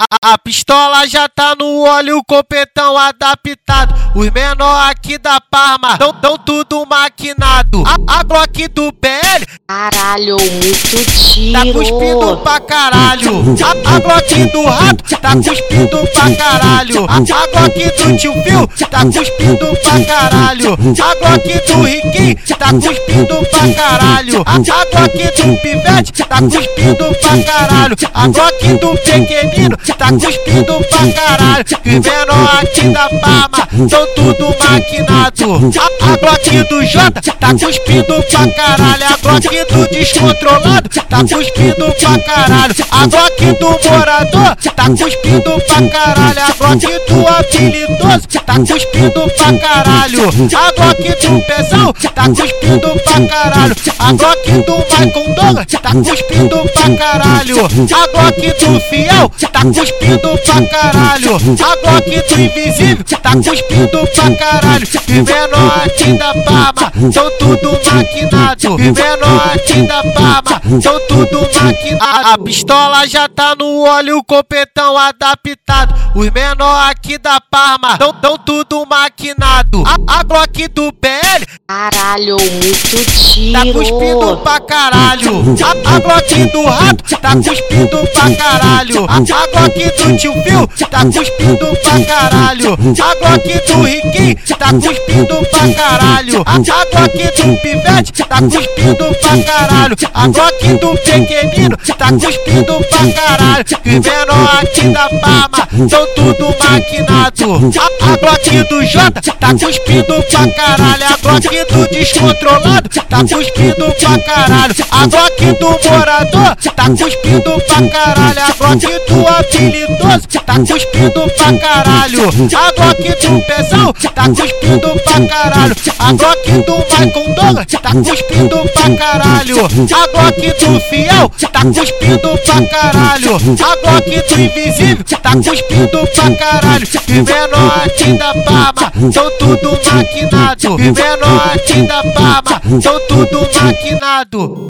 A, pistola já tá no óleo, o copetão adaptado. Os menor aqui da Parma tão, tão tudo maquinado. A, a Glock do PL. Caralho, muito tiro. Tá cuspindo pra caralho. A, a Glock do rato tá cuspindo pra caralho. A, a Glock do tio Phil tá cuspindo pra caralho. A Glock do Riquinho tá cuspindo pra caralho. A, a Glock do Pivete tá cuspindo pra caralho. A Glock do Pequenino tá cuspindo pra caralho. E menor aqui da Parma, são tudo maquinado. A, a Glock do Jota tá cuspindo pra caralho. A Glock do descontrolado tá cuspindo pra caralho. A Glock do morador tá cuspindo pra caralho. A Glock do habilidoso tá cuspindo pra caralho. A Glock do pesão tá cuspindo pra caralho. A Glock do Michael Douglas tá cuspindo pra caralho. A Glock do fiel tá cuspindo pra caralho. A Glock do invisível tá cuspindo pra caralho. E menor aqui da Parma, são tudo maquinado. E menor aqui da Parma, são tudo maquinado. A, a pistola já tá no óleo, o copetão adaptado. Os menor aqui da Parma, tão, tão tudo maquinado. A, a Glock do PL Caralho, muito tiro. tá cuspindo pra caralho. A, a Glock do rato tá cuspindo pra caralho. A, a Glock do tio Phil tá cuspindo pra caralho. A Glock do Riquinho tá cuspindo pra caralho. A, a Glock do Pivete tá cuspindo pra caralho. A Glock do Pequenino tá cuspindo pra caralho. E menor aqui da Parma são tudo maquinado. A, a Glock do Jota tá cuspindo pra caralho. A Glock do descontrolado tá cuspindo pra caralho. A Glock do morador tá cuspindo pra caralho. A Glock do habilidoso tá cuspindo pra caralho. A Glock do pesão tá cuspindo pra caralho. A Glock do Michael Douglas tá cuspindo pra caralho. A Glock do fiel tá cuspindo pra caralho. A Glock do invisível tá cuspindo pra caralho. E menor aqui da Parma são tudo maquinado. E menor aqui da Parma são tudo maquinado.